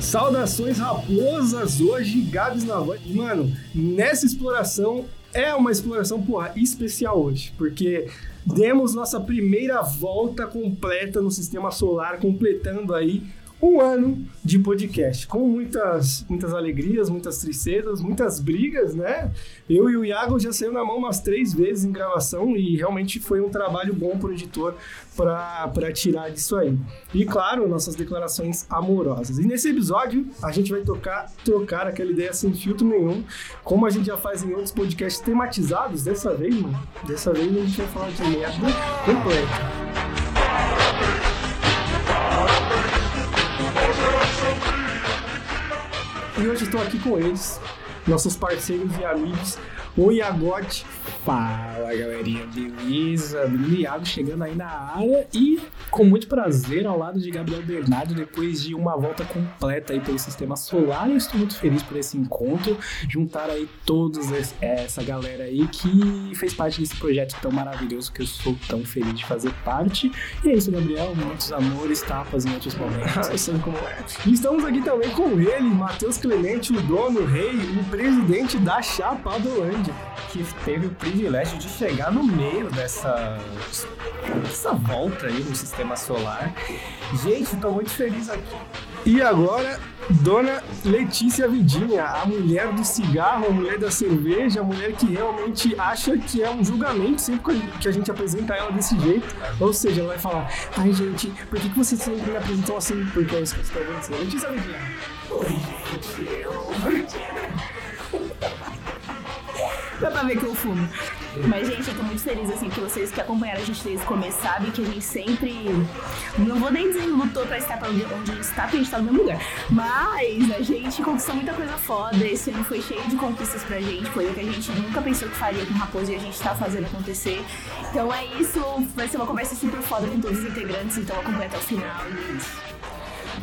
Saudações raposas, hoje Gabs na. Mano, nessa exploração é uma exploração, porra, especial hoje, porque demos nossa primeira volta completa no sistema solar, completando aí um ano de podcast, com muitas, muitas alegrias, muitas tristezas, muitas brigas, né? Eu e o Iago já saiu na mão umas três vezes em gravação e realmente foi um trabalho bom pro editor para tirar disso aí. E claro, nossas declarações amorosas. E nesse episódio a gente vai tocar, trocar aquela ideia sem filtro nenhum, como a gente já faz em outros podcasts tematizados. Dessa vez, mano, dessa vez a gente vai falar de merda completa. E hoje estou aqui com eles, nossos parceiros e amigos, o Iagote. Fala galerinha, beleza? Menino Iago chegando aí na área e com muito prazer ao lado de Gabriel Bernardo depois de uma volta completa aí pelo sistema solar. Eu estou muito feliz por esse encontro, juntar aí toda essa galera aí que fez parte desse projeto tão maravilhoso que eu sou tão feliz de fazer parte. E é isso, Gabriel, muitos amores, tapas em outros momentos. Como é. Estamos aqui também com ele, Matheus Clemente, o dono, o rei, o presidente da Que teve o privilégio de chegar no meio dessa, dessa volta aí no sistema solar. Gente, tô muito feliz aqui. E agora, Dona Letícia Vidinha, a mulher do cigarro, a mulher da cerveja, a mulher que realmente acha que é um julgamento sempre que a gente apresenta ela desse jeito. Ou seja, ela vai falar: Ai, gente, por que, que vocês sempre me apresentam assim? Porque é isso que está vendo. Letícia Vidinha. Dá pra ver que eu fumo. Mas, gente, eu tô muito feliz, assim, que vocês que acompanharam a gente desde o começo sabem que a gente sempre. Não vou nem dizer lutou pra estar pra onde a gente está, porque a gente tá no mesmo lugar. Mas a gente conquistou muita coisa foda. Esse ano foi cheio de conquistas pra gente, coisa que a gente nunca pensou que faria com o Raposo e a gente tá fazendo acontecer. Então é isso, vai ser uma conversa super foda com todos os integrantes, então acompanha até o final. E.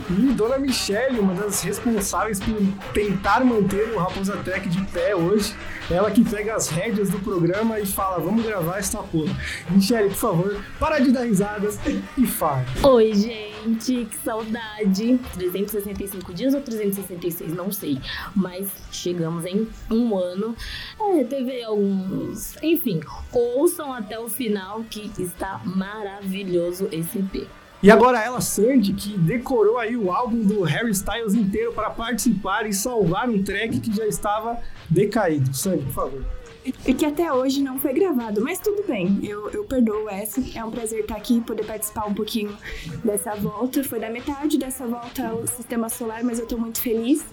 E Dona Michelle, uma das responsáveis por tentar manter o Raposa Tech de pé hoje. Ela que pega as rédeas do programa e fala: vamos gravar essa porra. Michelle, por favor, para de dar risadas e fale. Oi, gente, que saudade. 365 dias ou 366, não sei. Mas chegamos em um ano. É, teve alguns. Enfim, ouçam até o final que está maravilhoso esse EP. E agora ela, Sandy, que decorou aí o álbum do Harry Styles inteiro para participar e salvar um track que já estava decaído. Sandy, por favor. E que até hoje não foi gravado, mas tudo bem, eu, eu perdoo essa. É um prazer estar aqui, poder participar um pouquinho dessa volta. Foi da metade dessa volta ao sistema solar, mas eu tô muito feliz.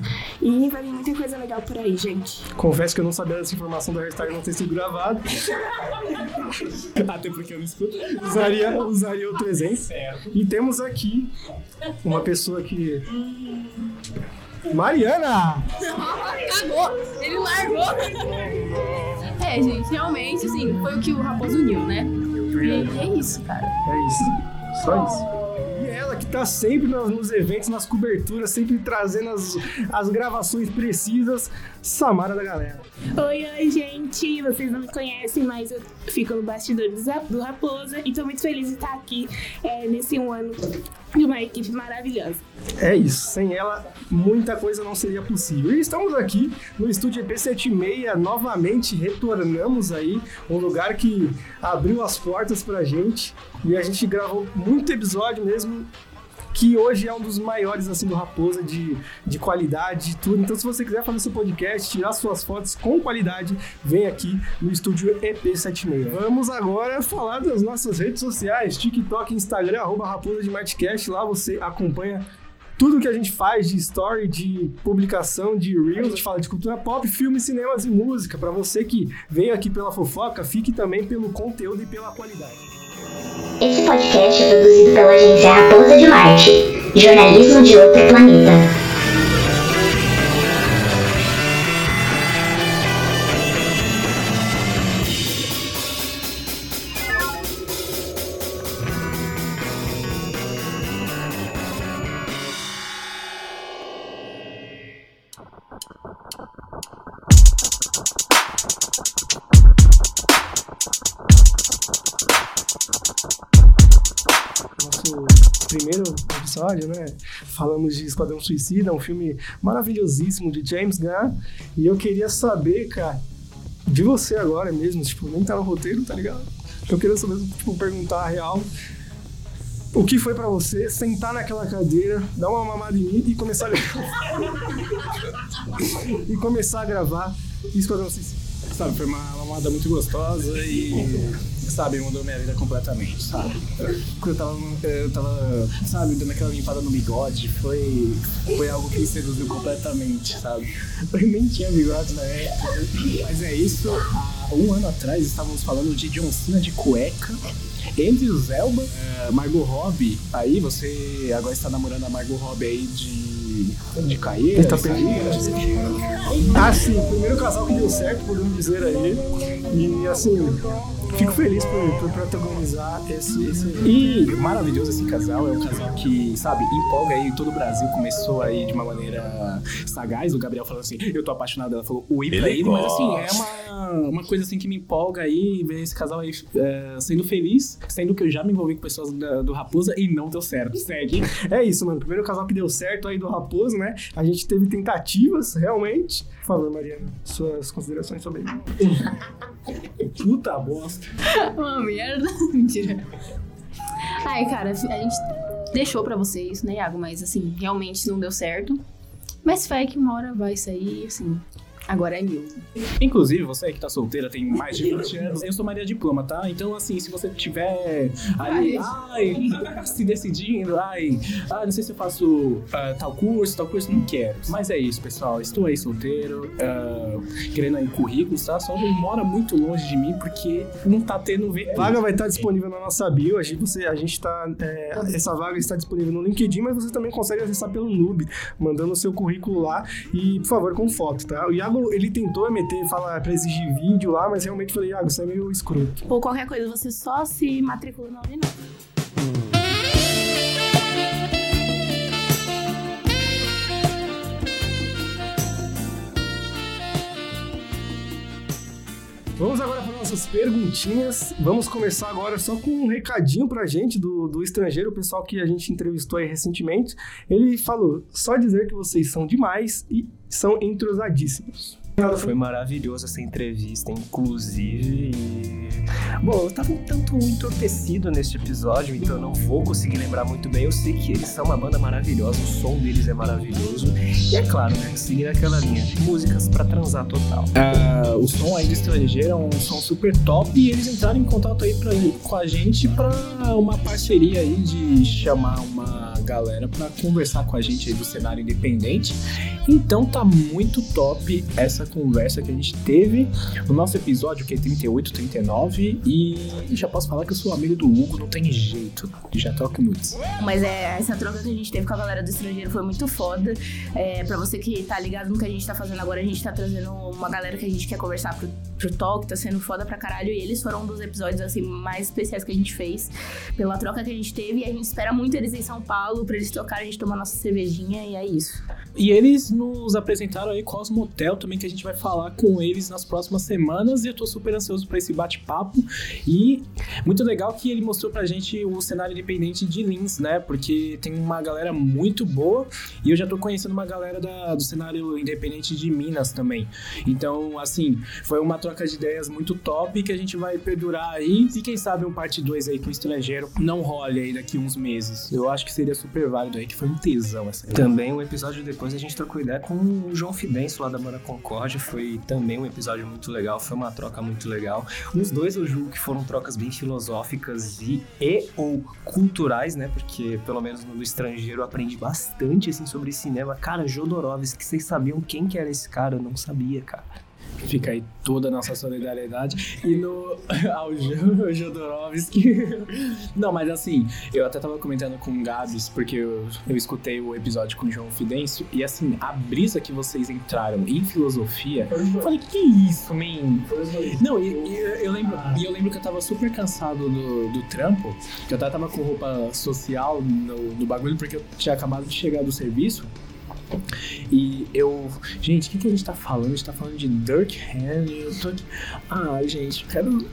E vai vir muita coisa legal por aí, gente. Confesso que eu não sabia dessa informação do Harry Styles não ter sido gravado. Até porque eu não escuto. Usaria, usaria o 300. E temos aqui uma pessoa que. Mariana! Cagou! Ele largou! É, gente, realmente, assim, foi o que o Raposo uniu, né? E é isso, cara. É isso. Só isso. E ela que tá sempre nos, nos eventos, nas coberturas, sempre trazendo as, as gravações precisas, Samara da galera. Oi, oi, gente! Vocês não me conhecem, mas eu fico no bastidor do Raposa e tô muito feliz de estar aqui é, nesse um ano de uma equipe maravilhosa. É isso, sem ela muita coisa não seria possível. E estamos aqui no estúdio EP76, novamente retornamos aí, um lugar que abriu as portas pra gente e a gente gravou muito episódio mesmo. Que hoje é um dos maiores assim do Raposa de, de qualidade e tudo. Então, se você quiser fazer seu podcast, tirar suas fotos com qualidade, vem aqui no estúdio EP76. Vamos agora falar das nossas redes sociais: TikTok, Instagram, arroba Raposa de Martcast. Lá você acompanha tudo que a gente faz de story, de publicação, de reels, a gente fala de cultura pop, filmes, cinemas e música. Pra você que veio aqui pela fofoca, fique também pelo conteúdo e pela qualidade. Esse podcast é produzido pela agência Raposa de Marte, jornalismo de outro planeta. Falamos de Esquadrão Suicida, um filme maravilhosíssimo de James Gunn. E eu queria saber, cara, de você agora mesmo, tipo, nem tá no roteiro, tá ligado? Eu queria saber, tipo, perguntar a real. O que foi pra você sentar naquela cadeira, dar uma mamada em mim e começar a e começar a gravar Esquadrão Suicida? Sabe, foi uma mamada muito gostosa e, sabe, mudou minha vida completamente, sabe? Eu tava, eu tava, sabe, dando aquela limpada no bigode, foi, foi algo que me seduziu completamente, sabe? Eu nem tinha bigode na época, mas é isso. Há um ano atrás estávamos falando de John Cena de cueca. Entre os Elba, eh, Margot Robbie, aí você agora está namorando a Margot Robbie aí de, de Caê, Ele tá Ah, sim, o primeiro casal que deu certo, podemos dizer aí. E assim, fico feliz por, por protagonizar esse, esse E maravilhoso esse casal, é um casal que, sabe, empolga aí todo o Brasil. Começou aí de uma maneira sagaz, o Gabriel falou assim, eu tô apaixonado, ela falou oi pra Ele ele, mas assim, é uma, uma coisa assim que me empolga aí, ver esse casal aí é, sendo feliz, sendo que eu já me envolvi com pessoas da- do Raposa e não deu certo. Segue. É isso, mano. Primeiro casal que deu certo aí do Raposo, né? A gente teve tentativas, realmente. Por favor, Mariana, suas considerações sobre ele. Puta bosta. Uma merda. Mentira. Ai, cara, a gente deixou pra vocês, né, Iago? Mas assim, realmente não deu certo. Mas fé que uma hora vai sair, assim. Agora é mil. Inclusive, você aí que tá solteira, tem mais de 20 anos, eu sou Maria Diploma, tá? Então, assim, se você tiver aí, ai, se decidindo, ai, ah, não sei se eu faço ah, tal curso, tal curso, não quero. Mas é isso, pessoal. Estou aí solteiro, ah, querendo aí currículos, tá? Só não mora muito longe de mim porque não tá tendo ver. Vaga vai estar disponível na nossa bio. A gente, você, a gente tá. é, essa vaga está disponível no LinkedIn, mas você também consegue acessar pelo Noob, mandando o seu currículo lá. E, por favor, com foto, tá? O Iago, ele tentou meter, falar pra exigir vídeo lá, mas realmente falei, Iago, você é meio escroto. Ou qualquer coisa, você só se matricula na Uninove. Vamos agora nossas perguntinhas. Vamos começar agora só com um recadinho pra gente do, do estrangeiro, o pessoal que a gente entrevistou aí recentemente. Ele falou: só dizer que vocês são demais e são entrosadíssimos. Foi maravilhosa essa entrevista, inclusive. e- Bom, eu tava um tanto entorpecido neste episódio, então eu não vou conseguir lembrar muito bem. Eu sei que eles são uma banda maravilhosa, o som deles é maravilhoso. E é claro, né? Seguir aquela linha. Músicas pra transar total. Ah, o som do estrangeiro é um som super top e eles entraram em contato aí pra, com a gente pra uma parceria aí de chamar uma galera pra conversar com a gente aí do cenário independente. Então tá muito top essa conversa que a gente teve no nosso episódio que é 38, 39 e já posso falar que eu sou amigo do Hugo, não tem jeito, já toco nudes. Mas é, essa troca que a gente teve com a galera do estrangeiro foi muito foda. É, pra você que tá ligado no que a gente tá fazendo agora, a gente tá trazendo uma galera que a gente quer conversar pro, pro talk, tá sendo foda pra caralho. E eles foram um dos episódios assim mais especiais que a gente fez pela troca que a gente teve. E a gente espera muito eles em São Paulo pra eles tocarem, a gente tomar nossa cervejinha e é isso. E eles nos apresentaram aí Cosmotel também, que a gente vai falar com eles nas próximas semanas. E eu tô super ansioso pra esse bate-papo. E muito legal que ele mostrou pra gente o cenário independente de Lins, né? Porque tem uma galera muito boa. E eu já tô conhecendo uma galera da- do cenário independente de Minas também. Então, assim, foi uma troca de ideias muito top que a gente vai perdurar aí. E quem sabe um parte 2 aí com o estrangeiro não role aí daqui uns meses. Eu acho que seria super válido aí, que foi um tesão essa Também um episódio depois a gente trocou ideia com o João Fidencio lá da Banda Concórdia. Foi também um episódio muito legal, foi uma troca muito legal. Os dois eu julgo que foram trocas bem filosóficas e, e ou culturais, né? Porque pelo menos no estrangeiro eu aprendi bastante assim sobre cinema. Cara, Jodorowsky, vocês sabiam quem que era esse cara? Eu não sabia, cara. Fica aí toda a nossa solidariedade. E no ao Jo- Jodorowsky. Não, mas assim, eu até tava comentando com o Gabs, porque eu, eu escutei o episódio com o João Fidêncio, e assim, a brisa que vocês entraram em filosofia, eu falei, que isso, man? Não, e, e eu lembro, e eu lembro que eu tava super cansado do, do trampo, que eu até tava com roupa social no, no bagulho, porque eu tinha acabado de chegar do serviço. E eu. Gente, o que, que a gente tá falando? A gente tá falando de Dirk aqui. Ah, gente, quero.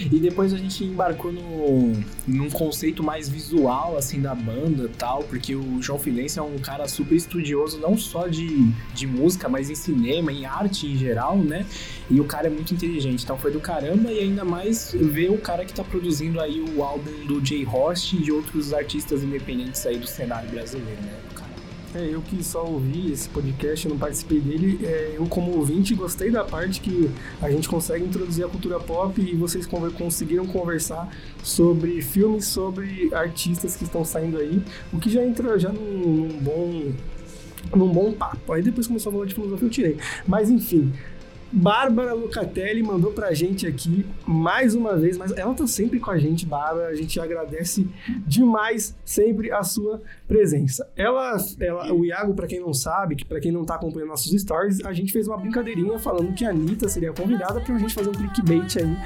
E depois a gente embarcou no, num conceito mais visual, assim, da banda tal, porque o João Filense é um cara super estudioso, não só de, de música, mas em cinema, em arte em geral, né? E o cara é muito inteligente, então foi do caramba e ainda mais ver o cara que tá produzindo aí o álbum do Jay Host e de outros artistas independentes aí do cenário brasileiro, né? É, eu que só ouvi esse podcast, não participei dele, é, eu como ouvinte gostei da parte que a gente consegue introduzir a cultura pop e vocês conseguiram conversar sobre filmes, sobre artistas que estão saindo aí, o que já entra já num, num bom num bom papo. Aí depois começou a falar de filosofia, eu tirei. Mas enfim, Bárbara Lucatelli mandou pra gente aqui mais uma vez, mas ela tá sempre com a gente, Bárbara. A gente agradece demais sempre a sua presença. Ela, ela o Iago, para quem não sabe, que para quem não tá acompanhando nossos stories, a gente fez uma brincadeirinha falando que a Anitta seria convidada pra gente fazer um clickbait aí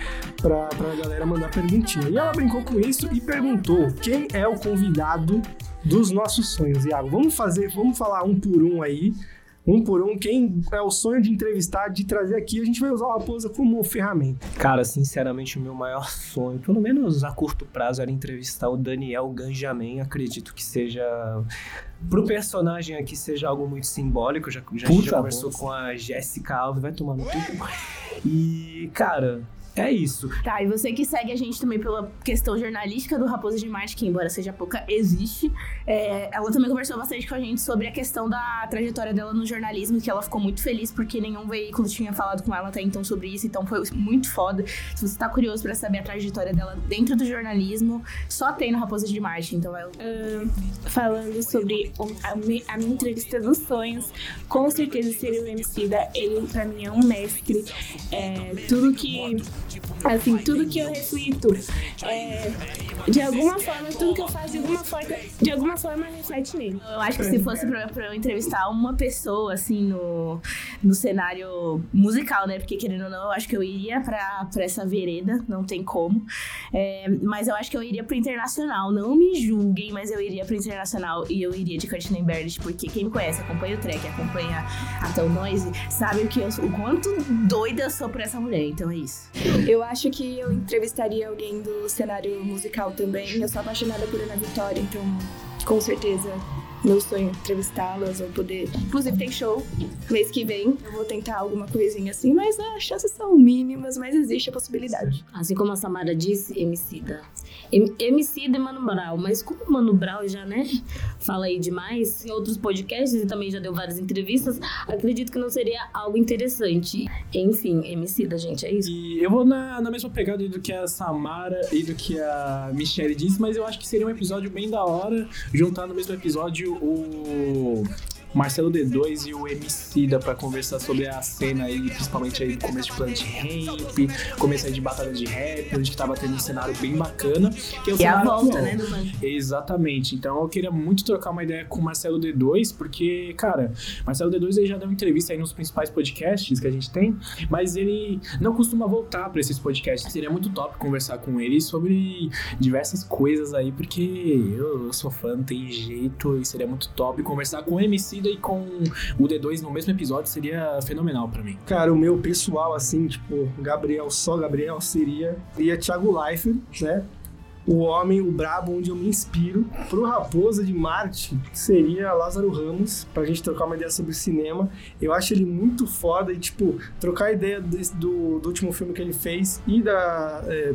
pra, pra galera mandar perguntinha. E ela brincou com isso e perguntou quem é o convidado dos nossos sonhos, Iago. Vamos fazer, vamos falar um por um aí um por um, quem é o sonho de entrevistar, de trazer aqui, a gente vai usar o Raposa como ferramenta. Cara, sinceramente, o meu maior sonho, pelo menos a curto prazo, era entrevistar o Daniel Ganjamin. Acredito que seja. Pro personagem aqui seja algo muito simbólico. Já, já, a gente já conversou com a Jéssica Alves, vai tomar no cu. E, cara, é isso. Tá, e você que segue a gente também pela questão jornalística do Raposa de Marte, que embora seja pouca, existe. É, ela também conversou bastante com a gente sobre a questão da trajetória dela no jornalismo, que ela ficou muito feliz porque nenhum veículo tinha falado com ela até então sobre isso, então foi muito foda. Se você tá curioso para saber a trajetória dela dentro do jornalismo, só tem no Raposa de Marte, então vai... Uh, falando sobre a, a, minha entrevista dos sonhos, com certeza seria o Emicida. Ele, pra mim, é um mestre. É, tudo que Assim, tudo que eu reflito, é, de alguma forma, tudo que eu faço, de alguma forma, de alguma forma reflete nele. Eu acho que se fosse pra, pra eu entrevistar uma pessoa, assim, no, no cenário musical, né? Porque, querendo ou não, eu acho que eu iria pra, pra essa vereda, não tem como. É, mas eu acho que eu iria pro internacional. Não me julguem, mas eu iria pro internacional e eu iria de Courtney Barrett, porque quem me conhece, acompanha o track, acompanha a Tão Noise, sabe o, que eu, o quanto doida eu sou por essa mulher. Então é isso. Eu acho que eu entrevistaria alguém do cenário musical também. Eu sou apaixonada por Ana Vitória, então com certeza meu sonho é entrevistá-las ou poder. Inclusive tem show mês que vem. Eu vou tentar alguma coisinha assim, mas as chances são mínimas, mas existe a possibilidade. Assim como a Samara disse, Emicida. Emicida e Mano Brown, mas como o Mano Brown já, né, fala aí demais em outros podcasts e também já deu várias entrevistas, acredito que não seria algo interessante. Enfim, Emicida, gente, é isso. E eu vou na, na mesma pegada do que a Samara e do que a Michelle disse, mas eu acho que seria um episódio bem da hora juntar no mesmo episódio o Marcelo D2 e o Emicida para conversar sobre a cena aí, principalmente aí do começo de Planet Ramp, começo aí de batalha de rap, onde tava tendo um cenário bem bacana. Que é o e a volta, atual. né, do. Exatamente. Então eu queria muito trocar uma ideia com o Marcelo D2, porque, cara, Marcelo D2 ele já deu entrevista aí nos principais podcasts que a gente tem, mas ele não costuma voltar para esses podcasts. Seria muito top conversar com ele sobre diversas coisas aí, porque eu, eu sou fã, não tem jeito, e seria muito top conversar com o MC e com o D2 no mesmo episódio seria fenomenal para mim. Cara, o meu pessoal, assim, tipo, Gabriel, só Gabriel, seria, seria Thiago Leifert, né? o homem, o brabo, onde eu me inspiro. Pro Raposa de Marte, seria Lázaro Ramos, pra gente trocar uma ideia sobre cinema. Eu acho ele muito foda e, tipo, trocar ideia desse, do, do último filme que ele fez e da. É,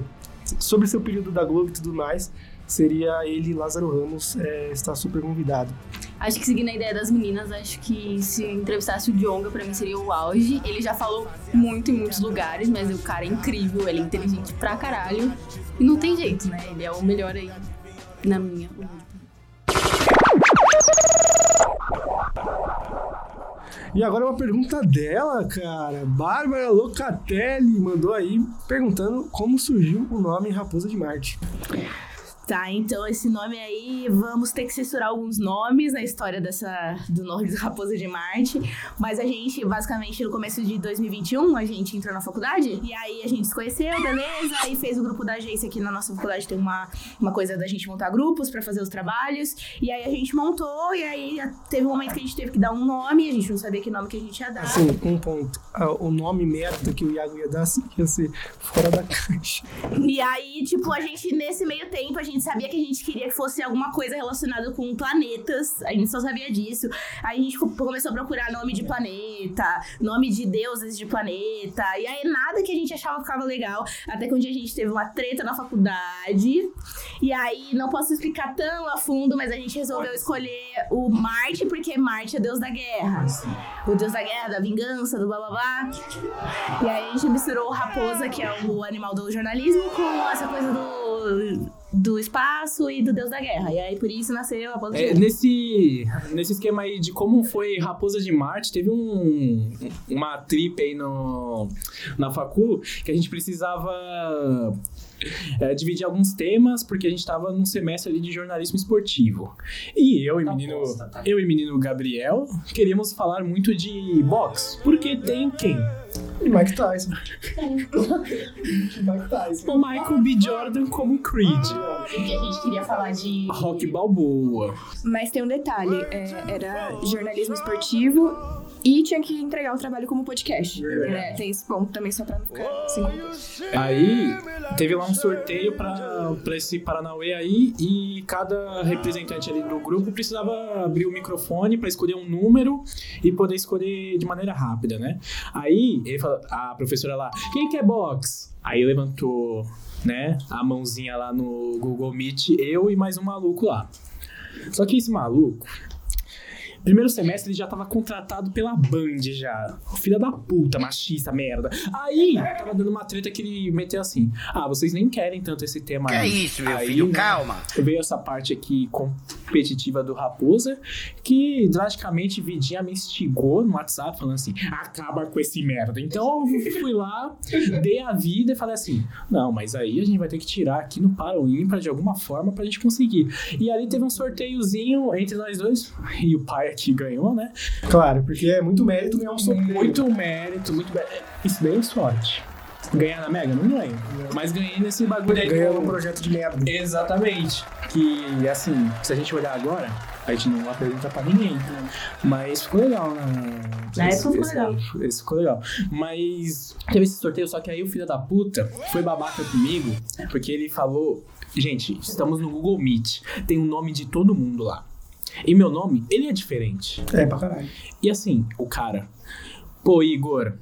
sobre seu período da Globo e tudo mais seria ele, Lázaro Ramos, é, está super convidado. Acho que seguindo a ideia das meninas, acho que se entrevistasse o Djonga, pra mim seria o auge. Ele já falou muito em muitos lugares, mas o cara é incrível, ele é inteligente pra caralho. E não tem jeito, né? Ele é o melhor aí, na minha E agora uma pergunta dela, cara. Bárbara Locatelli mandou aí perguntando como surgiu o nome Raposa de Marte. Tá, então esse nome aí, vamos ter que censurar alguns nomes na história dessa do nome do Raposa de Marte. Mas a gente, basicamente, no começo de 2021, a gente entrou na faculdade. E aí a gente se conheceu, beleza? Aí fez o grupo da agência aqui na nossa faculdade. Tem uma, uma coisa da gente montar grupos pra fazer os trabalhos. E aí a gente montou, e aí teve um momento que a gente teve que dar um nome. A gente não sabia que nome que a gente ia dar. Assim, um ponto. O nome merda que o Iago ia dar assim, ia ser fora da caixa. E aí, tipo, a gente, nesse meio tempo, a gente sabia que a gente queria que fosse alguma coisa relacionada com planetas. A gente só sabia disso. Aí a gente co- começou a procurar nome de planeta, nome de deuses de planeta. E aí nada que a gente achava ficava legal. Até que um dia a gente teve uma treta na faculdade. E aí, não posso explicar tão a fundo, mas a gente resolveu escolher o Marte, porque Marte é deus da guerra. O deus da guerra, da vingança, do blá blá blá. E aí a gente misturou o raposa, que é o animal do jornalismo, com essa coisa do, do espaço e do deus da guerra. E aí por isso nasceu a raposa de É, nesse, nesse esquema aí de como foi Raposa de Marte, teve um, uma trip aí no, na facu que a gente precisava é, dividir alguns temas porque a gente tava num semestre ali de jornalismo esportivo. E eu e menino, eu e menino Gabriel queríamos falar muito de boxe, porque tem quem? E Mike Tyson. Mike Tyson. O Michael B. Jordan como Creed. Porque a gente queria falar de. Rock Balboa. Mas tem um detalhe, é, era jornalismo esportivo e tinha que entregar o trabalho como podcast. né? Tem esse ponto também, só pra não ficar assim. Aí teve lá um sorteio pra, pra esse Paranauê aí e cada representante ali do grupo precisava abrir o microfone pra escolher um número e poder escolher de maneira rápida, né? Aí ele falou, a professora lá, quem quer box? Aí levantou, né, a mãozinha lá no Google Meet, eu e mais um maluco lá. Só que esse maluco, Primeiro semestre ele já tava contratado pela Band já. Filha da puta, machista, merda. Aí, tava dando uma treta que ele meteu assim: Ah, vocês nem querem tanto esse tema Que é isso, meu Aí, filho? né, Calma. Veio essa parte aqui competitiva do Raposa, que drasticamente Vidinha me instigou no WhatsApp, falando assim: acaba com esse merda. Então eu fui lá, dei a vida e falei assim: não, mas aí a gente vai ter que tirar aqui no para o ímpar de alguma forma pra gente conseguir. E ali teve um sorteiozinho entre nós dois, e o pai aqui ganhou, né? Claro, porque é muito mérito ganhar um sorteio. Muito mérito, muito mérito. Isso daí é sorte. Ganhar na Mega? Não lembro. Mas ganhei nesse bagulho aí. Com- um projeto de merda. Exatamente. Que, assim, se a gente olhar agora, a gente não apresenta pra ninguém. Mas ficou legal, né? Na Esse- época ficou legal. Esse ficou legal. Mas teve esse sorteio, só que aí o filho da puta foi babaca comigo, porque ele falou: gente, estamos no Google Meet, tem o nome de todo mundo lá. E meu nome, ele é diferente. É, pra caralho. E assim, o cara, pô, Igor.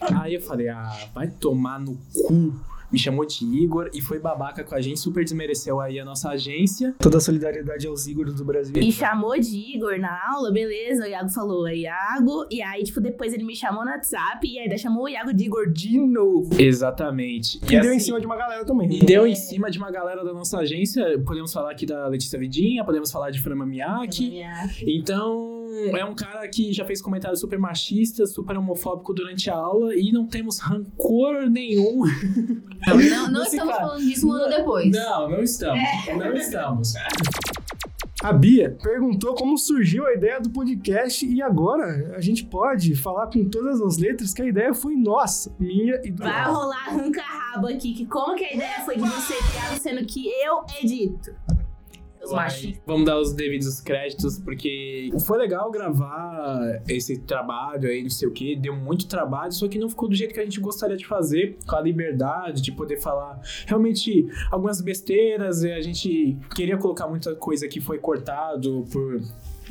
Aí eu falei, ah, vai tomar no cu. Me chamou de Igor e foi babaca com a gente, super desmereceu aí a nossa agência. Toda a solidariedade aos Igor do Brasil. E chamou de Igor na aula, beleza. O Iago falou, é Iago. E aí, tipo, depois ele me chamou no WhatsApp e ainda chamou o Iago de Igor de novo. Exatamente. E deu em assim, cima de uma galera também. E deu em cima de uma galera da nossa agência. Podemos falar aqui da Letícia Vidinha, podemos falar de Frama Miyake. Então, é um cara que já fez comentários super machistas, super homofóbico durante a aula e não temos rancor nenhum. Não, não Desse estamos cara. falando disso um ano depois. Não, não estamos. Não estamos. A Bia perguntou como surgiu a ideia do podcast e agora a gente pode falar com todas as letras que a ideia foi nossa, minha e do Vai rolar arranca-rabo aqui, que como que a ideia foi de você, sendo que eu edito? Machistas. Vamos dar os devidos créditos, porque foi legal gravar esse trabalho aí, não sei o que, deu muito trabalho, só que não ficou do jeito que a gente gostaria de fazer, com a liberdade de poder falar realmente algumas besteiras, e a gente queria colocar muita coisa que foi cortado por.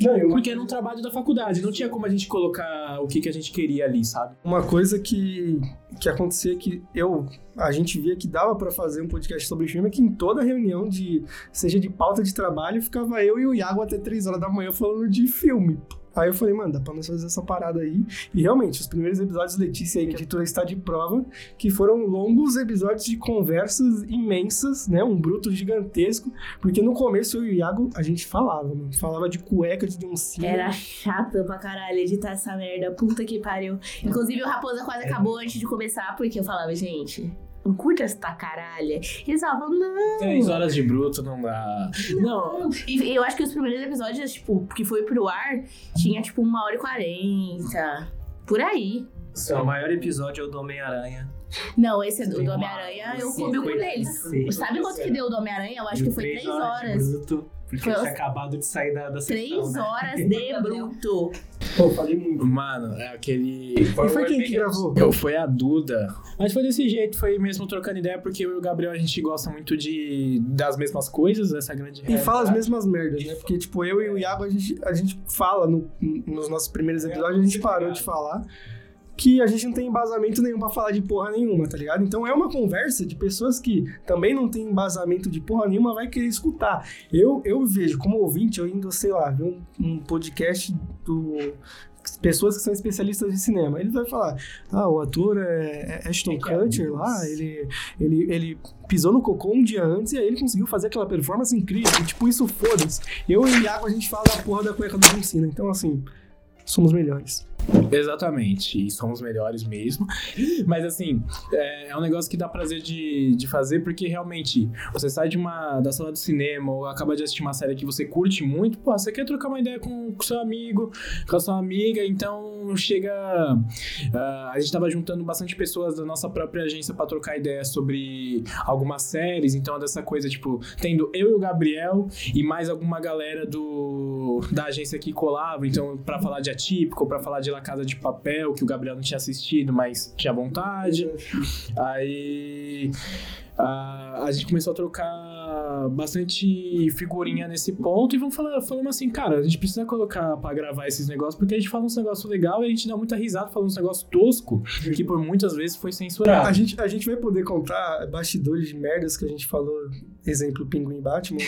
Não, Porque era um trabalho da faculdade, não tinha como a gente colocar o que, que a gente queria ali, sabe? uma coisa que, que acontecia que eu a gente via que dava pra fazer um podcast sobre filme é que em toda reunião de seja de pauta de trabalho ficava eu e o Iago até 3 horas da manhã falando de filme. Aí eu falei, mano, dá pra nós fazer essa parada aí. E realmente, os primeiros episódios, Letícia aí, que a editora está de prova, que foram longos episódios de conversas imensas, né? Um bruto gigantesco. Porque no começo eu e o Iago, a gente falava, mano. Falava de cueca, de dancinha. Era chata pra caralho editar essa merda. Puta que pariu. Inclusive, o Raposa quase acabou antes de começar, porque eu falava, gente. Não curte essa caralha. E eles falavam, não. Três horas de bruto não dá. Não, E eu acho que os primeiros episódios, tipo, que foi pro ar, tinha tipo uma hora e quarenta. Por aí. O maior episódio é o do Homem-Aranha. Não, esse é do, do Homem-Aranha, eu comi o cu deles. 56. Sabe quanto que deu o do Homem-Aranha? Eu acho que foi três horas. Bruto, porque Foi eu tinha acabado de sair da, da Três sessão, né? horas de bruto. Pô, falei muito. mano, é aquele. E foi quem que gravou? Eu, foi a Duda. Mas foi desse jeito, foi mesmo trocando ideia, porque eu e o Gabriel a gente gosta muito de das mesmas coisas, essa grande E fala as realidade. mesmas merdas, né? Porque, tipo, eu e o Iago, a gente, a gente fala no- nos nossos primeiros episódios, a gente parou de falar que a gente não tem embasamento nenhum pra falar de porra nenhuma, tá ligado? Então é uma conversa de pessoas que também não tem embasamento de porra nenhuma, vai querer escutar. Eu, eu vejo, como ouvinte, eu indo, sei lá, ver um, um podcast do pessoas que são especialistas de cinema. Ele vai falar, ah, o ator é, é Ashton Kutcher lá, ele, ele, ele pisou no cocô um dia antes e aí ele conseguiu fazer aquela performance incrível. E, tipo, isso foda-se. Eu e o Iago, a gente fala da porra da cueca do John Cena. Então, assim, somos melhores. Exatamente, e somos melhores mesmo. Mas assim, é, é um negócio que dá prazer de, de fazer, porque realmente você sai de uma da sala do cinema ou acaba de assistir uma série que você curte muito, pô, você quer trocar uma ideia com o seu amigo, com a sua amiga, então chega. ah, a gente tava juntando bastante pessoas da nossa própria agência pra trocar ideia sobre algumas séries, então é dessa coisa, tipo, tendo eu e o Gabriel e mais alguma galera do da agência que colava, então pra falar de Atípico, pra falar de Casa de Papel, que o Gabriel não tinha assistido, mas tinha vontade. Aí a, a gente começou a trocar bastante figurinha nesse ponto e vamos falar, falando assim, cara, a gente precisa colocar pra gravar esses negócios porque a gente fala uns negócios legais e a gente dá muita risada falando uns negócios tosco que por muitas vezes foi A censurado. gente, a gente vai poder contar bastidores de merdas que a gente falou, exemplo, Pinguim Batman.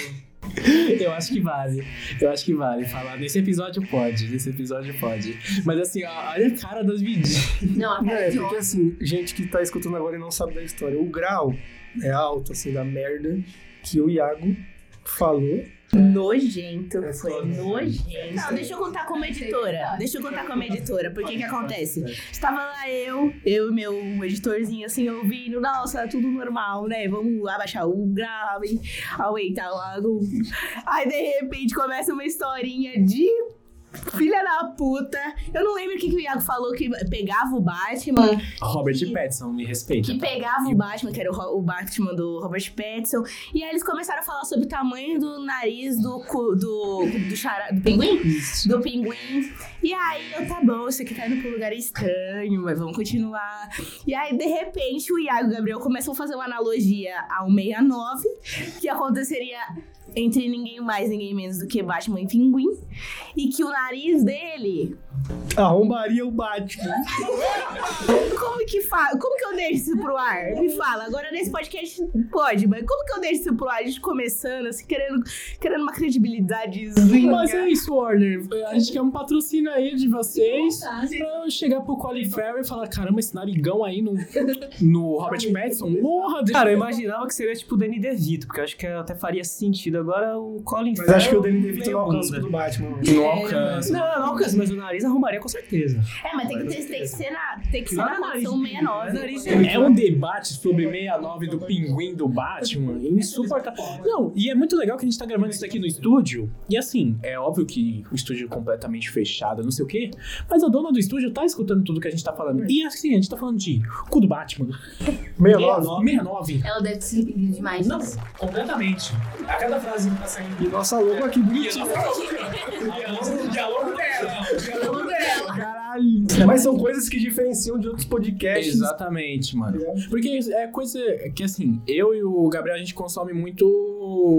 Eu acho que vale. Eu acho que vale. Falar nesse episódio pode. Nesse episódio pode. Mas assim, olha a cara das meninas. Não, a cara é de porque assim, gente que tá escutando agora e não sabe da história, o grau é alto, assim, da merda que o Iago falou. Nojento, foi foda. nojento. Não, deixa eu contar como editora. Deixa eu contar como editora. Porque que acontece? Estava lá eu, eu e meu editorzinho assim, ouvindo, nossa, tudo normal, né? Vamos abaixar o grave, aumentar lá. no- Aí de repente começa uma historinha de. Filha da puta. Eu não lembro o que, que o Iago falou que pegava o Batman. Robert Pattinson, me respeita. Que pegava o Batman, que era o, o Batman do Robert Pattinson. E aí eles começaram a falar sobre o tamanho do nariz do, cu- do, do, chara- do pinguim? Do pinguim. E aí eu, tá bom, isso aqui tá indo pra um lugar estranho, mas vamos continuar. E aí, de repente, o Iago e o Gabriel começam a fazer uma analogia ao 69, que aconteceria entre ninguém mais, ninguém menos do que Batman e Pinguim. E que o nariz dele Arrombaria o Batman. Como que fa... Como que eu deixo isso pro ar? Me fala. Agora nesse podcast pode, mas como que eu deixo isso pro ar? A gente começando, assim, querendo, querendo uma credibilidadezinha. Mas é isso, Warner. A gente quer um patrocínio aí de vocês pra eu chegar pro Colin Farrell e falar: caramba, esse narigão aí no, no Robert Pattinson. Porra, Cara, eu imaginava que seria tipo o Danny DeVito, porque eu acho que até faria sentido. Agora o Colin Mas acho que o Danny DeVito não alcança do Batman. não alcança. Não, não alcança, mas o nariz arrumaria com certeza. É, mas tem que, ter, tem que ser na, tem que ser na de- 69. nariz de- É um debate sobre 69 do pinguim do Batman. Insuportável. Não, e é muito legal que a gente tá gravando isso aqui no estúdio. E assim, é óbvio que o estúdio é completamente fechado, não sei o quê. Mas a dona do estúdio tá escutando tudo que a gente tá falando. E assim, a gente tá falando de cu do Batman. 69. 69. Ela deve ter se arrependido demais. Não, completamente. A cada frase que tá saindo. E nossa logo aqui bonitinha. E a logo dela. A logo dela. Caralho. Mas são coisas que diferenciam de outros podcasts. Exatamente, mano. Porque é coisa que, assim, eu e o Gabriel, a gente consome muito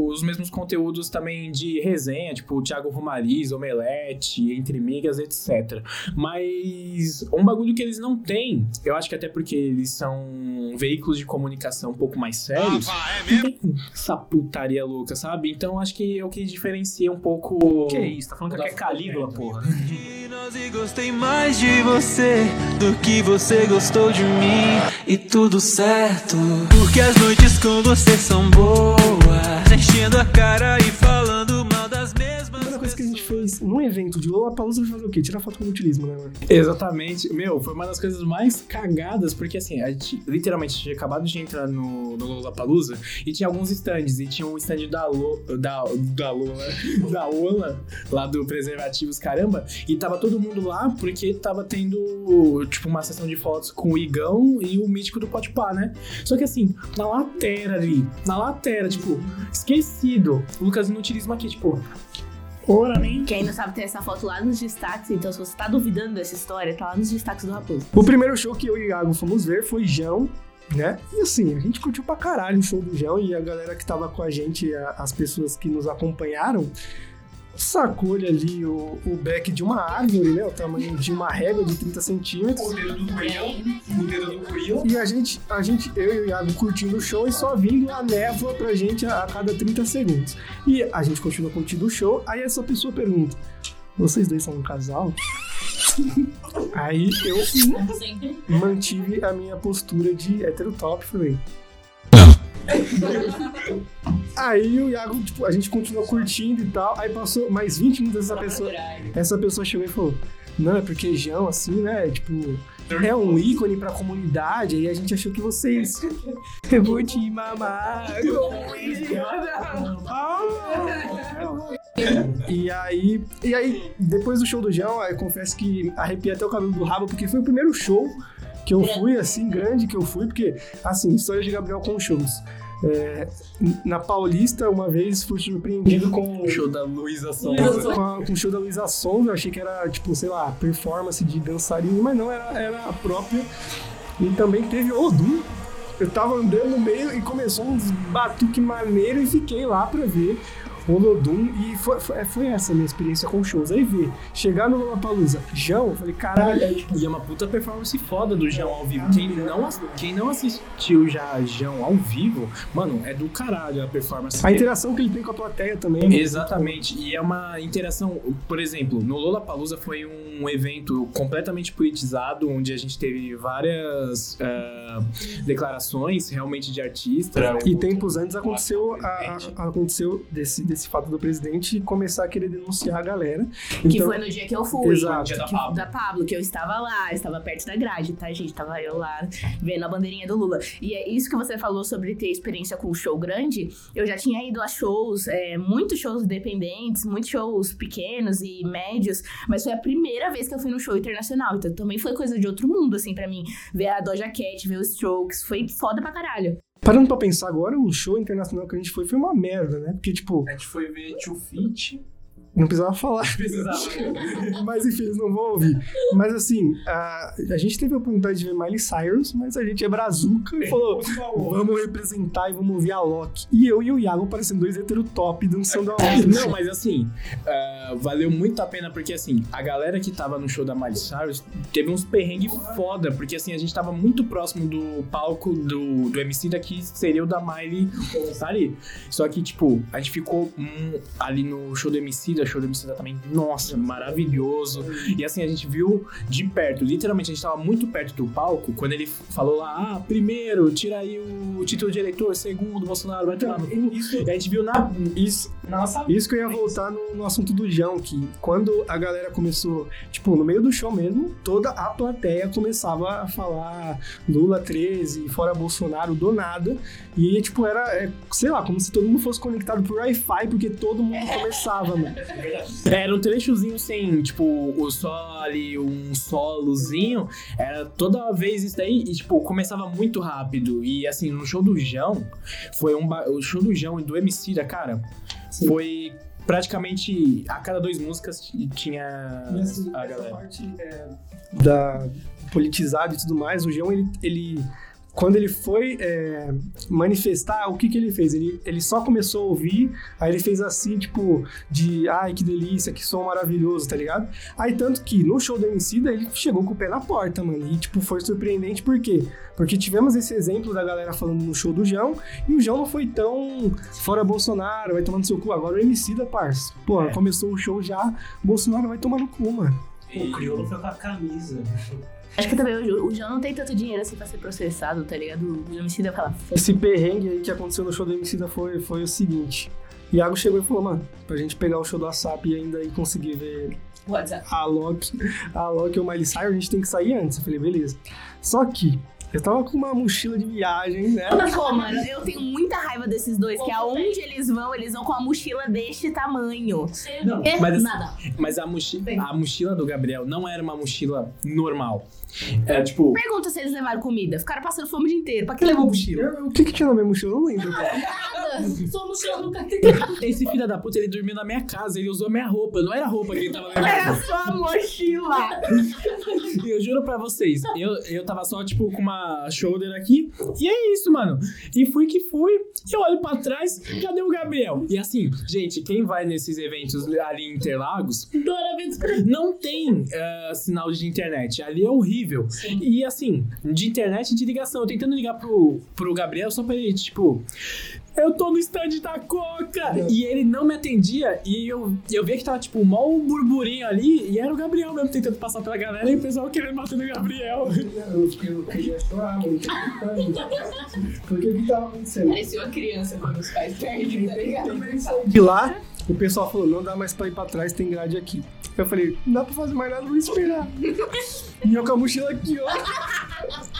os mesmos conteúdos também de resenha, tipo Thiago Romariz, Omelete, Entre Migas, etc. Mas um bagulho que eles não têm, eu acho que até porque eles são veículos de comunicação um pouco mais sérios, não tem essa putaria louca, sabe? Então acho que é o que diferencia um pouco... Que isso? Tá falando que aqui é Calígula, porra. E gostei mais de você do que você gostou de mim e tudo certo. Porque as noites com você são boas, enchendo a cara evento de Lollapalooza vai fazer o quê? Tirar foto com utilismo, né, mano? Exatamente. Meu, foi uma das coisas mais cagadas, porque assim, a gente literalmente tinha acabado de entrar no, no Lollapalooza e tinha alguns stands, e tinha um stand da Lo, da, da Lola, da Ola, lá do Preservativos, caramba, e tava todo mundo lá porque tava tendo, tipo, uma sessão de fotos com o Igão e o mítico do Potipá, né? Só que assim, na lateira ali, na lateira, tipo, esquecido, o Lucas Inutilismo aqui, tipo, ora nem Quem não sabe tem essa foto lá nos destaques, então se você tá duvidando dessa história, tá lá nos destaques do Raposo. O primeiro show que eu e o Iago fomos ver foi Jão, né? E assim, a gente curtiu pra caralho o show do Jão e a galera que tava com a gente, as pessoas que nos acompanharam, sacou-lhe ali o, o beck de uma árvore, né? O tamanho de uma régua de 30 centímetros. o dedo do Will, o dedo do Will. E a gente, a gente, eu e o Iago curtindo o show e só vindo a névoa pra gente a, a cada 30 segundos. E a gente continua curtindo o show, aí essa pessoa pergunta: Vocês dois são um casal? aí eu mantive a minha postura de hétero top, falei. Aí o Iago, tipo, a gente continuou curtindo e tal. Aí passou mais 20 minutos essa pessoa. Essa pessoa chegou e falou: Não, é porque João, assim, né? Tipo, é um ícone pra comunidade. Aí a gente achou que vocês. Eu vou te mamar. um. E aí, e aí, depois do show do João, eu confesso que arrepiei até o cabelo do rabo, porque foi o primeiro show que eu fui, assim, grande que eu fui, porque, assim, história de Gabriel com shows. É, na Paulista, uma vez fui surpreendido com O show da Luísa Sonza. com, a- com o show da Luísa Sonza, eu achei que era, tipo, sei lá, performance de dançarino, mas não, era, era a própria. E também teve Odum. Eu tava andando no meio e começou uns batuque maneiro e fiquei lá pra ver Olodum. E foi, foi, foi essa a minha experiência com shows. Aí ver, chegar no Lollapalooza, João, eu falei, caralho, aí, tipo, E é uma puta performance foda do João ao vivo. Quem não, quem não assistiu já João ao vivo, mano, é do caralho a performance. a dele. interação que ele tem com a plateia também. né? Exatamente. E é uma interação, por exemplo, no Lollapalooza foi um evento completamente politizado, onde a gente teve várias ah, declarações realmente de artistas. E tempos antes aconteceu, a- a- aconteceu desse, desse fato do presidente começar a querer denunciar a galera. Que Então- foi no dia que eu fui. Exato. Dia da Que- Pablo. da Pablo, que eu estava lá, eu estava perto da grade, tá, gente? Tava eu lá vendo a bandeirinha do Lula. E é isso que você falou sobre ter experiência com show grande. Eu já tinha ido a shows, é, muitos shows independentes, muitos shows pequenos e médios, mas foi a primeira vez que eu fui num show internacional. Então também foi coisa de outro mundo, assim, pra mim. Ver a Doja Cat, ver os Strokes, foi foda pra caralho. Parando pra pensar agora, o show internacional que a gente foi foi uma merda, né? Porque, tipo, A gente foi ver Tio Fit. Não precisava falar. Precisava. mas enfim, eles não vão ouvir. Mas assim, a, a gente teve a oportunidade de ver Miley Cyrus, mas a gente é brazuca e falou: vamos representar e vamos ouvir a Loki. E eu e o Iago parecendo dois hétero top dançando a Loki. Não, mas assim, ah, valeu muito a pena porque assim, a galera que tava no show da Miley Cyrus teve uns perrengues foda, porque assim, a gente tava muito próximo do palco do, do MC daqui, seria o da Miley ali. Só que, tipo, a gente ficou hum, ali no show do MC, da show do MC também, nossa, maravilhoso. E assim, a gente viu de perto, literalmente, a gente tava muito perto do palco, quando ele falou lá, ah, primeiro, tira aí o título de eleitor, segundo, Bolsonaro, vai tomar no cu. E a gente viu na, Isso, nossa isso que eu ia voltar no, no assunto do João, que quando a galera começou, tipo, no meio do show mesmo, toda a plateia começava a falar Lula 13, fora Bolsonaro, do nada. E, tipo, era, é, sei lá, como se todo mundo fosse conectado por Wi-Fi, porque todo mundo começava, mano. Era um trechozinho sem, tipo, o só ali, um solozinho. Era toda vez isso daí e, tipo, começava muito rápido. E, assim, no show do João, foi um... ba- O show do João e do MC da cara, foi praticamente a cada duas músicas tinha a galera. parte é, da politizado e tudo mais, o João, ele, ele quando ele foi é, manifestar, o que que ele fez? Ele, ele só começou a ouvir, aí ele fez assim, tipo, de ai, que delícia, que som maravilhoso, tá ligado? Aí tanto que no show do Emicida, ele chegou com o pé na porta, mano, e tipo, foi surpreendente, por quê? Porque tivemos esse exemplo da galera falando no show do João, e o João não foi tão fora Bolsonaro, vai tomar no seu cu, agora o Emicida, parça. Pô, começou o show já, Bolsonaro vai tomar no cu, mano. O crioulo foi com a camisa. Acho que também o, o João não tem tanto dinheiro assim pra ser processado, tá ligado? O homicida fala, Esse perrengue aí que aconteceu no show do Emicida foi, foi o seguinte. Iago chegou e falou, mano, pra gente pegar o show do ASAP e ainda aí conseguir ver WhatsApp. a Loki, a Loki ou o Miley Cyrus, a gente tem que sair antes. Eu falei, beleza. Só que eu tava com uma mochila de viagem, né? Pô, mano, eu tenho muita raiva desses dois, que aonde eles vão, eles vão com a mochila deste tamanho. Não, É, mas, nada. mas a, mochi a mochila do Gabriel não era uma mochila normal. Era tipo. Pergunta se eles levaram comida. Ficaram passando fome o dia inteiro. Pra que levou mochila? O que que tinha na minha mochila? Eu não lembro. Sua mochila do Esse filho da puta, ele dormiu na minha casa, ele usou minha roupa, não era a roupa que ele tava levando. Era só a mochila. E eu juro pra vocês, eu, eu tava só, tipo, com uma shoulder aqui, e é isso, mano. E fui que fui, e eu olho pra trás, cadê o Gabriel? E assim, gente, quem vai nesses eventos ali em Interlagos, não tem eh, sinal de internet. Ali é horrível. E assim, de internet e de ligação. Eu tentando ligar pro, pro Gabriel só pra ele, tipo. Eu tô no stand da Coca! E ele não me atendia. E eu, eu via que tava, tipo, mó um burburinho ali. E era o Gabriel mesmo tentando passar pela galera. E o pessoal querendo bater no Gabriel. Eu fiquei- eu queria chorar, mano. Porque o que tava acontecendo? Parecia uma criança quando os pais perdem, tá ligado? De lá, o pessoal falou, não dá mais pra ir pra trás, tem grade aqui. Eu falei, não dá pra fazer mais nada, vou esperar. E eu com a mochila aqui, ó.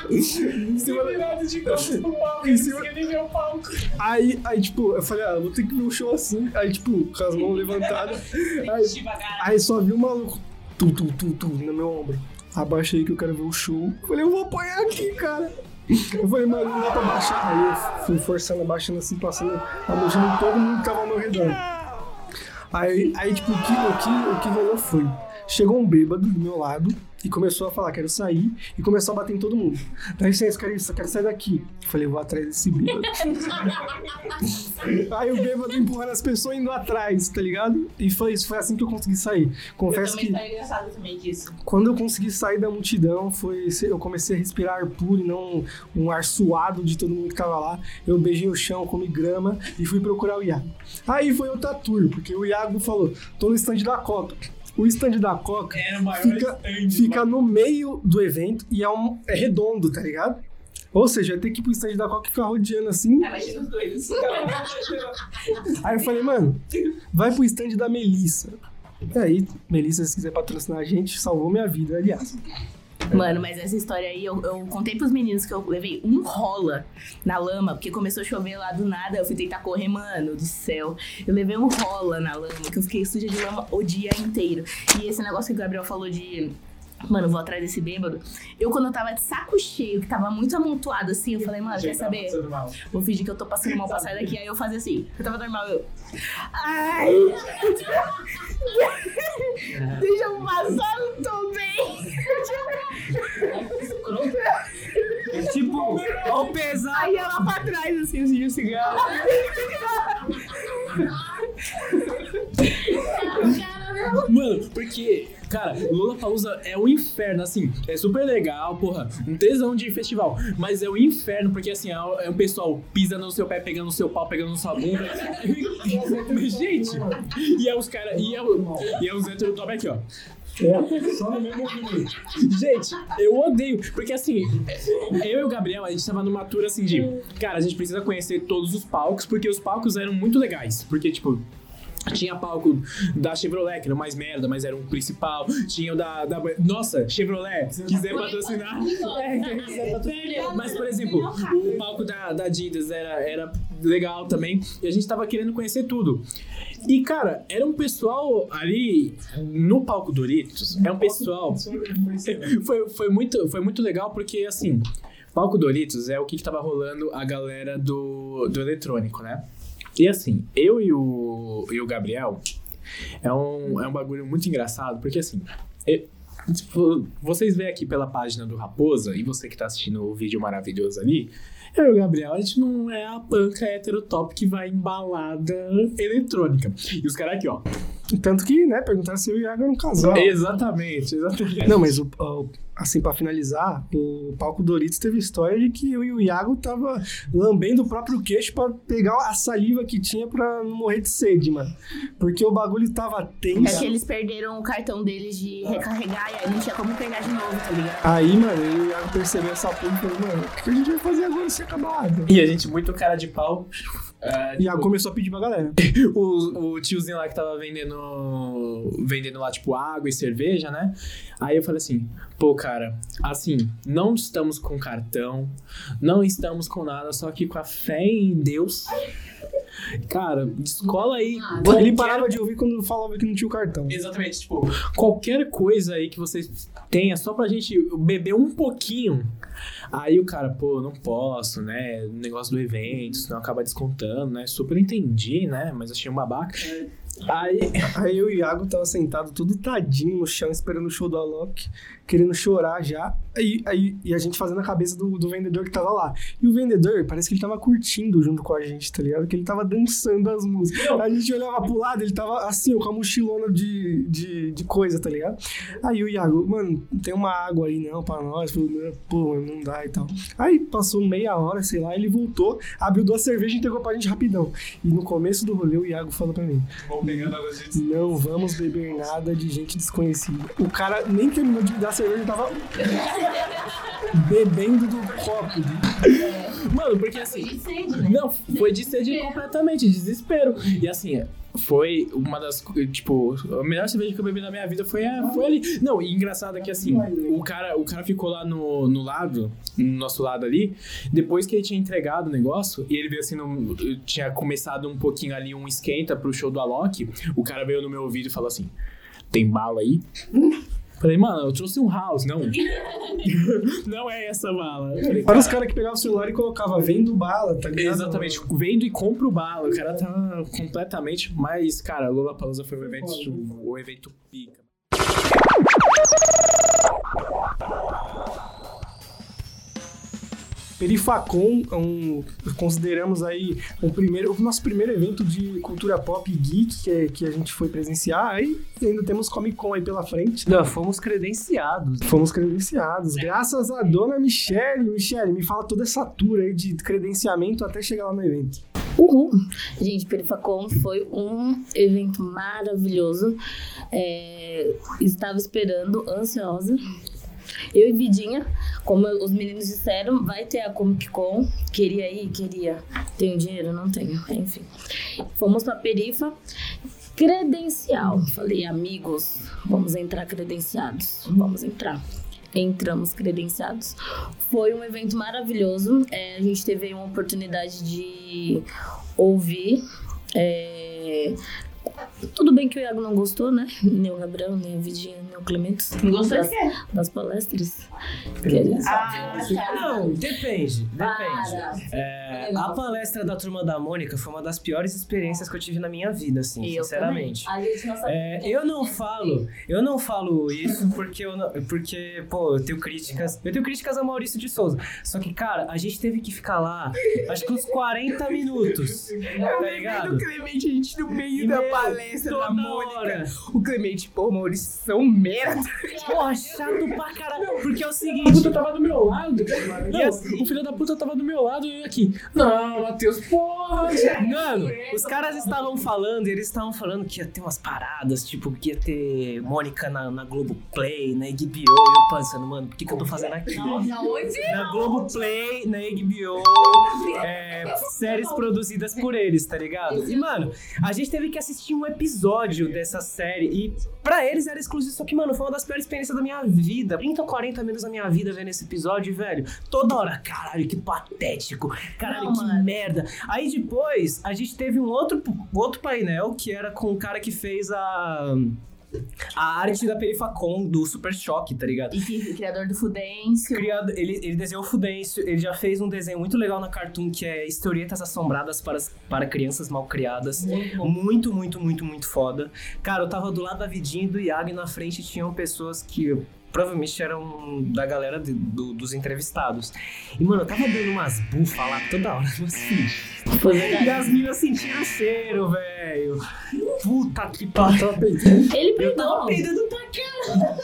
Em cima da de costas pro palco, em cima o palco. Aí, aí, tipo, eu falei, ah, vou ter que ver o show assim. Aí, tipo, com as mãos levantadas. Aí, aí só vi um maluco, tu, tu, tu, tu, no meu ombro. Abaixa aí que eu quero ver o show. Eu falei, eu vou apanhar aqui, cara. Eu falei, mano, não dá pra baixar. Aí eu fui forçando, abaixando assim, passando a mochila em todo mundo que tava ao meu redor. Aí, aí tipo, o que, o, que, o que rolou foi: chegou um bêbado do meu lado e começou a falar, quero sair, e começou a bater em todo mundo. Dá licença, quero, isso, quero sair daqui. Eu falei, vou atrás desse bêbado. aí o bêbado empurrando as pessoas indo atrás, tá ligado? E foi isso, foi assim que eu consegui sair. Confesso que tá engraçado também disso. quando eu consegui sair da multidão, foi eu comecei a respirar ar puro e não um ar suado de todo mundo que tava lá. Eu beijei o chão, comi grama e fui procurar o Iago. Aí foi outra tour, porque o Iago falou: tô no stand da Coca. O stand da Coca fica, stand, fica no meio do evento e é, um, é redondo, tá ligado? Ou seja, tem que ir pro stand da Coca e ficar rodeando assim. Imagina os dois. Aí eu falei, mano, vai pro stand da Melissa. E aí, Melissa, se quiser patrocinar a gente, salvou minha vida, aliás. Mano, mas essa história aí, eu, eu contei pros meninos que eu levei um rola na lama, porque começou a chover lá do nada, eu fui tentar correr, mano, do céu. Eu levei um rola na lama, que eu fiquei suja de lama o dia inteiro. E esse negócio que o Gabriel falou de. Mano, vou atrás desse bêbado. Eu, quando eu tava de saco cheio, que tava muito amontoado assim, eu falei, mano, quer saber? Vou fingir que eu tô passando mal pra sair daqui. Aí eu fazia assim. Eu tava normal, eu. Ai! Deixa eu passar, não tô bem. Tipo, ó o pesado. Aí ela pra trás, assim, assim, de cigarro. Mano, porque, cara, Lula Palusa é o inferno, assim, é super legal, porra, um tesão de festival, mas é o inferno, porque assim, é o, é pessoal pisa no seu pé, pegando no seu pau, pegando na sua bunda. Gente, e é os caras, e, é o- e é os héteros top aqui, ó. Só no mesmo. Gente, eu odeio, porque assim, eu e o Gabriel, a gente tava numa tour assim de, cara, a gente precisa conhecer todos os palcos, porque os palcos eram muito legais, porque tipo. Tinha palco da Chevrolet, que era mais merda, mas era um principal. Tinha o da. da nossa, Chevrolet, se quiser patrocinar. É, quiser patrocinar. Mas, por exemplo, o palco da, da Adidas era, era legal também. E a gente tava querendo conhecer tudo. E, cara, era um pessoal ali no palco Doritos. É um pessoal. Foi, foi, muito, foi muito legal porque, assim, palco Doritos é o que, que tava rolando a galera do, do eletrônico, né? E assim, eu e o, e o Gabriel é um, é um bagulho muito engraçado, porque assim, e- tipo, vocês veem aqui pela página do Raposa, e você que tá assistindo o vídeo maravilhoso ali, eu e o Gabriel, a gente não é a panca heterotop que vai em balada eletrônica. E os caras aqui, ó. Tanto que, né, perguntaram se eu e o Iago eram um casal. Exatamente, exatamente. Não, mas o, o- assim, pra finalizar, o palco Doritos teve história de que eu e o Iago tava lambendo o próprio queixo pra pegar a saliva que tinha pra não morrer de sede, mano. Porque o bagulho tava tenso. É que eles perderam o cartão deles de recarregar e aí não tinha como pegar de novo, tá ligado? Aí, mano, eu e o Iago percebeu essa porra e falou, mano, o que a gente vai fazer agora se acabar? E a gente, muito cara de pau. ah, E Iago começou a pedir pra galera. o, o tiozinho lá que tava vendendo vendendo lá, tipo, água e cerveja, né? Aí eu falei assim, pô, cara, assim, não estamos com cartão, não estamos com nada, só que com a fé em Deus. Cara, descola aí. Ele qualquer- parava de ouvir quando falava que não tinha o cartão. Exatamente, tipo, qualquer coisa aí que vocês tenha, só pra gente beber um pouquinho. Aí o cara, pô, não posso, né? Negócio do evento, senão acaba descontando, né? Super entendi, né? Mas achei um babaca. Aí, Aí eu o Iago tava sentado tudo tadinho no chão, esperando o show do Alok, querendo chorar já. Aí, aí, e a gente fazendo a cabeça do, do vendedor que tava lá. E o vendedor, parece que ele tava curtindo junto com a gente, tá ligado? Que ele tava dançando as músicas. A gente olhava pro lado, ele tava assim, com a mochilona de, de, de coisa, tá ligado? Aí o Iago, mano, tem uma água aí não pra nós. "Não, pô, não dá e tal. Aí passou meia hora, sei lá, ele voltou, abriu duas cervejas e entregou pra gente rapidão. E no começo do rolê, o Iago falou pra mim: não vamos beber nada de gente desconhecida. O cara nem terminou de dar cerveja, tava bebendo do copo. mano, porque assim. Não, foi de sede completamente, desespero. E assim, foi uma das. Tipo, a melhor cerveja que eu bebi na minha vida foi, a- foi ali. Não, e engraçado é que assim, o cara, o cara ficou lá no, no lado, no nosso lado ali, depois que ele tinha entregado o negócio, e ele veio assim, no, tinha começado um pouquinho ali um esquenta pro show do Alok, o cara veio no meu ouvido e falou assim: tem bala aí? Falei, mano, eu trouxe um house, não. não é essa bala. Falei, Para os caras que pegavam o celular e colocavam vendo bala, tá ligado? Exatamente, vendo e compro bala. O cara tá completamente. Mas, cara, Lula Palusa foi o evento, o evento pica. Perifacon, um, consideramos aí um primeiro, o nosso primeiro evento de cultura pop e geek que, é- que a gente foi presenciar. Aí ainda temos Comic Con aí pela frente. Não, fomos credenciados. Fomos credenciados, graças a dona Michelle. Michelle, me fala toda essa tour aí de credenciamento até chegar lá no evento. Uhul! Gente, Perifacom foi um evento maravilhoso. É, estava esperando, ansiosa. Eu e Vidinha, como os meninos disseram, vai ter a Comic Con. Queria ir? Queria. Tenho dinheiro? Não tenho. Enfim. Fomos pra Perifa. Credencial. Falei, amigos, vamos entrar credenciados. Vamos entrar. Entramos credenciados. Foi um evento maravilhoso. É, a gente teve uma oportunidade de ouvir. é, Tudo bem que o Iago não gostou, né? Nem o Gabriel, nem a Vidinha, nem o Clemente. Gostou das, das palestras. Que Ah, tá. Não, depende, depende. É, a palestra da Turma da Mônica foi uma das piores experiências que eu tive na minha vida, assim, Eu sinceramente. também. A gente não sabe. É, eu não falo, eu não falo isso porque eu não, porque, pô, eu tenho críticas, eu tenho críticas a Maurício de Souza. Só que, cara, a gente teve que ficar lá, acho que uns 40 minutos, tá ligado? O Clemente, a gente no meio E, da meu, palestra da toda Mônica. hora. O Clemente, pô, Maurício, são merda. Porra, chato pra caralho, porque é o seguinte, puta tava do meu lado. Não, assim- o filho da puta tava do meu lado e eu aqui. Não, Matheus, porra! Mano, os caras estavam falando, eles estavam falando que ia ter umas paradas, tipo, que ia ter Mônica na, na Globoplay, na HBO, e eu pensando, mano, por que, que eu tô fazendo aqui? Na Globoplay, na HBO, é, séries produzidas por eles, tá ligado? E, mano, a gente teve que assistir um episódio dessa série e pra eles era exclusivo, só que, mano, foi uma das piores experiências da minha vida. 30 ou 40 minutos da minha vida vendo esse episódio, velho. Toda hora, caralho, que patético, caralho, Não, que mano. merda. Aí depois, a gente teve um outro, outro painel que era com o cara que fez a. A arte da Perifacon do Super Choque, tá ligado? E que- criador do Fudêncio. Criado, ele, ele desenhou o Fudêncio, ele já fez um desenho muito legal na Cartoon que é Historietas Assombradas para, para Crianças Mal Criadas. Muito, muito, muito, muito foda. Cara, eu tava do lado da Vidinha e do Iago e na frente tinham pessoas que provavelmente eram da galera de- do- dos entrevistados. E, mano, eu tava dando umas bufas lá toda hora, assim. Foi verdade. E as meninas sentiram o cheiro, velho. Puta que pariu. Ele Eu peidou. tava peidando pra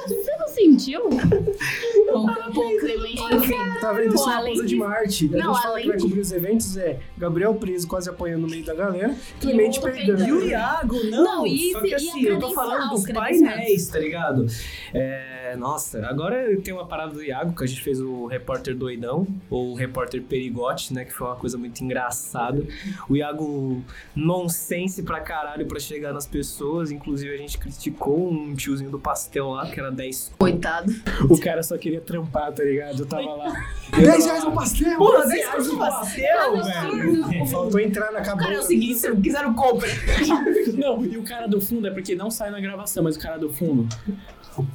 Você não sentiu? Pô, Clemente, enfim. Tá vendo? Isso Pô, é uma além coisa de de- Marte. A Não, gente fala além que vai de- cobrir os eventos, é Gabriel preso, quase apanhando no meio da galera, Clemente perdendo. E o Iago, não, Não, e só que e assim, eu tô falando dos painéis, tá ligado? É, nossa, agora tem uma parada do Iago, que a gente fez o repórter doidão, ou o repórter perigote, né, que foi uma coisa muito engraçada. O Iago nonsense pra caralho pra chegar nas pessoas, inclusive a gente criticou um tiozinho do pastel lá, que era 10 Coitado. O cara só queria trampar, tá ligado? Eu tava lá. 10 reais no pastel! Porra, 10 reais no pastel, velho! Faltou entrar na Cara, é o cabeça. seguinte, se não quiser, compra. Não, e o cara do fundo é porque não sai na gravação, mas o cara do fundo.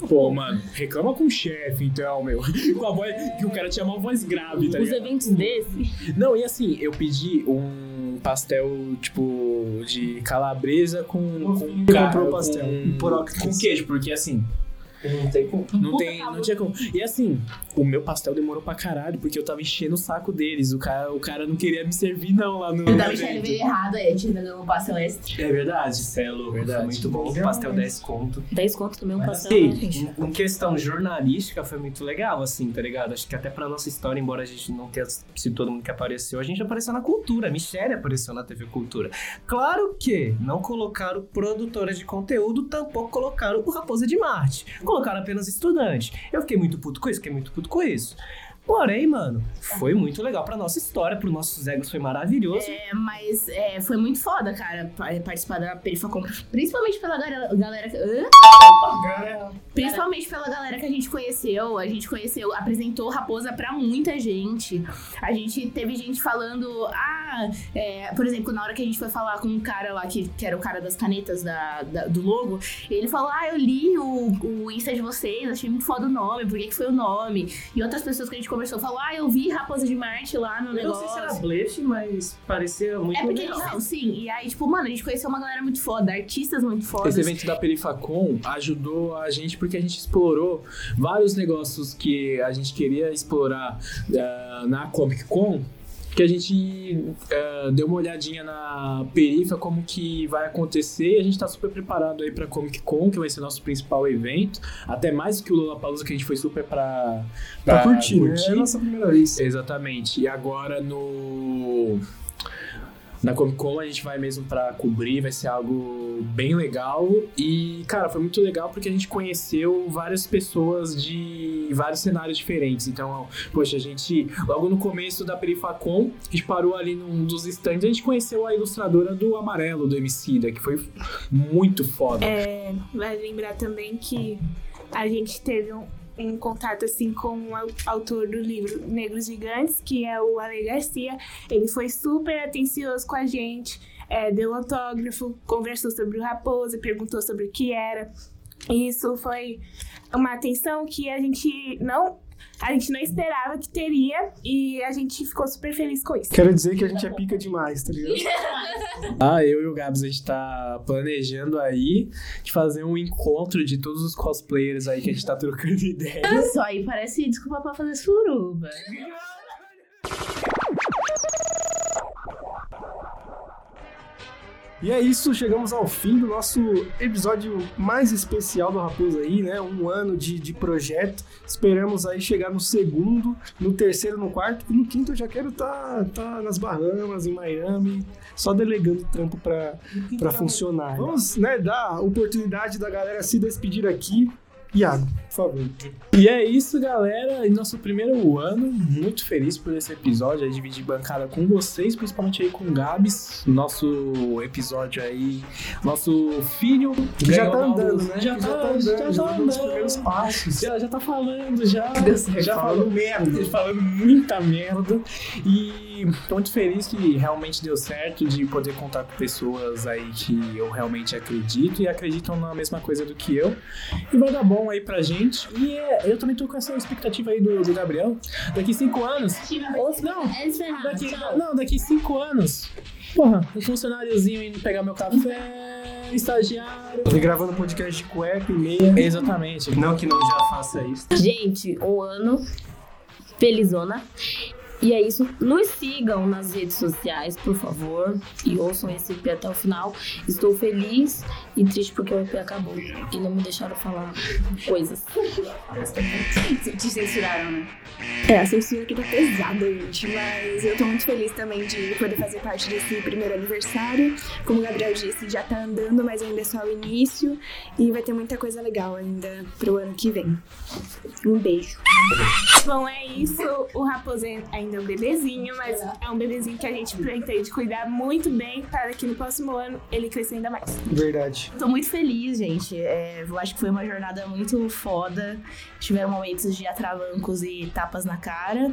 Pô, mano, reclama com o chefe, então, meu. Com a voz. Que o cara tinha uma voz grave, tá Os ligado? eventos desse. Não, e assim, eu pedi um pastel, tipo, de calabresa com. com comprou pastel, Com, com queijo, porque assim. Não tem como. Não, tem, não tinha como. E assim, o meu pastel demorou pra caralho, porque eu tava enchendo o saco deles. O cara, o cara não queria me servir, não, lá no. Eu Michelle veio errado, é, te vendendo um pastel extra. É verdade, Celo. Verdade. Foi muito bom. Pastel 10 conto. 10 conto também um Mas pastel, né, gente? assim, em questão jornalística foi muito legal, assim, tá ligado? Acho que até pra nossa história, embora a gente não tenha sido todo mundo que apareceu, a gente apareceu na cultura. A Michelle apareceu na TV Cultura. Claro que não colocaram produtora de conteúdo, tampouco colocaram o Raposa de Marte. Colocaram apenas estudante. Eu fiquei muito puto com isso, fiquei muito puto com isso. Porém, mano, foi muito legal pra nossa história, pros nossos egos foi maravilhoso. É, mas é, foi muito foda, cara, pa- participar da Perifacom. Principalmente pela galera, galera que- Hã? Principalmente pela galera que a gente conheceu. A gente conheceu, apresentou Raposa pra muita gente. A gente teve gente falando, ah, é, por exemplo, na hora que a gente foi falar com um cara lá, que, que era o cara das canetas da, da- do logo, ele falou, ah, eu li o, o Insta de vocês, achei muito foda o nome, por que, que foi o nome? E outras pessoas que a gente conversou falou, ah, eu vi Raposa de Marte lá no Eu não negócio. sei se era blefe, mas parecia muito É porque, legal. não, sim. E aí, tipo, mano, a gente conheceu uma galera muito foda, artistas muito fodas. Esse evento da Perifacom ajudou a gente porque a gente explorou vários negócios que a gente queria explorar ah, na Comic Con. Que a gente ah, deu uma olhadinha na perifa, como que vai acontecer. E a gente tá super preparado aí pra Comic Con, que vai ser nosso principal evento. Até mais que o Lollapalooza, que a gente foi super pra, Pra curtir, né? É a nossa primeira vez. Exatamente. E agora no. Na Comic Con a gente vai mesmo pra cobrir, vai ser algo bem legal. E, cara, foi muito legal porque a gente conheceu várias pessoas de vários cenários diferentes. Então, poxa, a gente, logo no começo da Perifacon, a gente parou ali num dos stands, a gente conheceu a ilustradora do Amarelo, do Emicida, que foi muito foda. É, vale lembrar também que a gente teve um, um contato assim com o au- autor do livro Negros Gigantes, que é o Ale Garcia. Ele foi super atencioso com a gente, é, deu autógrafo, conversou sobre o Raposa, perguntou sobre o que era. E Isso foi uma atenção que a gente não a gente não esperava que teria e a gente ficou super feliz com isso. Quero dizer que a gente é pica demais, tá ligado? Ah, eu e o Gabs, a gente tá planejando aí de fazer um encontro de todos os cosplayers aí que a gente tá trocando ideia. Isso aí parece desculpa pra fazer suruba. E é isso, chegamos ao fim do nosso episódio mais especial do Raposo aí, né? Um ano de, de projeto. Esperamos aí chegar no segundo, no terceiro, no quarto. E no quinto eu já quero estar tá, tá nas Bahamas, em Miami, só delegando trampo pra, pra funcionar. Vamos né, dar oportunidade da galera se despedir aqui. Iago, por favor. E é isso, galera. Em nosso primeiro ano, muito feliz por esse episódio, aí, dividir bancada com vocês, principalmente aí com o Gabs. Nosso episódio aí, nosso filho. Já tá andando, né? Já, tá, andando, já, já tá tá dando os andando. passos. Já, já tá falando, já. Já falando merda. falando muita merda. E tô muito feliz que realmente deu certo de poder contar com pessoas aí que eu realmente acredito e acreditam na mesma coisa do que eu. E vai dar bom aí pra gente. E é, eu também tô com essa expectativa aí do, do Gabriel. Daqui cinco anos. Ou não, É daqui, não, daqui cinco anos. Porra, um funcionáriozinho indo pegar meu café, estagiário. E gravando podcast de cueca e meia. Exatamente. Não que não já faça isso. Gente, um ano felizona. E é isso. Nos sigam nas redes sociais, por favor. E ouçam esse EP até o final. Estou feliz e triste porque o EP acabou. E não me deixaram falar coisas. Te censuraram, né? É, a censura aqui tá pesada, gente, mas eu tô muito feliz também de poder fazer parte desse primeiro aniversário. Como o Gabriel disse, já tá andando, mas ainda é só o início e vai ter muita coisa legal ainda pro ano que vem. Um beijo. Bom, é isso. O Raposo ainda é um bebezinho, mas é um bebezinho que a gente pretende cuidar muito bem para que no próximo ano ele cresça ainda mais. Verdade. Tô muito feliz, gente. É, eu acho que foi uma jornada muito foda. Tiveram momentos de atravancos e tapas na cara.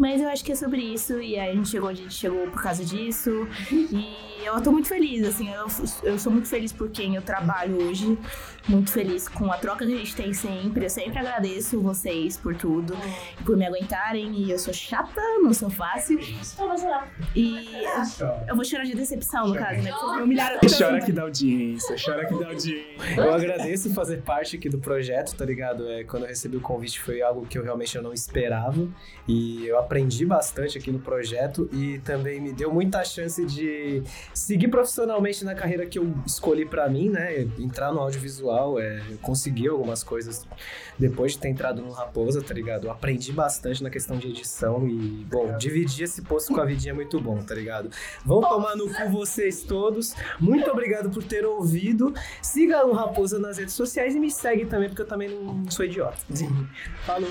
Mas eu acho que é sobre isso. E aí a gente chegou onde a gente chegou por causa disso. E eu tô muito feliz, assim. Eu, eu sou muito feliz por quem eu trabalho hoje. Muito feliz com a troca que a gente tem sempre. Eu sempre agradeço vocês por tudo. Por me aguentarem. E eu sou chata, não sou fácil. E eu vou chorar de decepção, no caso, né? Vocês me humilharam tanto. Chora que dá audiência, chora que dá audiência. Eu agradeço fazer parte aqui do projeto, tá ligado? É, quando eu recebi o convite foi algo que eu realmente eu não esperava e eu aprendi bastante aqui no projeto e também me deu muita chance de seguir profissionalmente na carreira que eu escolhi pra mim, né? Entrar no audiovisual, é, consegui algumas coisas depois de ter entrado no Raposa, tá ligado? Eu aprendi bastante na questão de edição e, bom, dividir esse posto com a vidinha é muito bom, tá ligado? Vão tomar no cu vocês todos. Muito obrigado por ter ouvido. Siga o Raposa nas redes sociais e me segue também, porque eu também não sou idiota. Falou!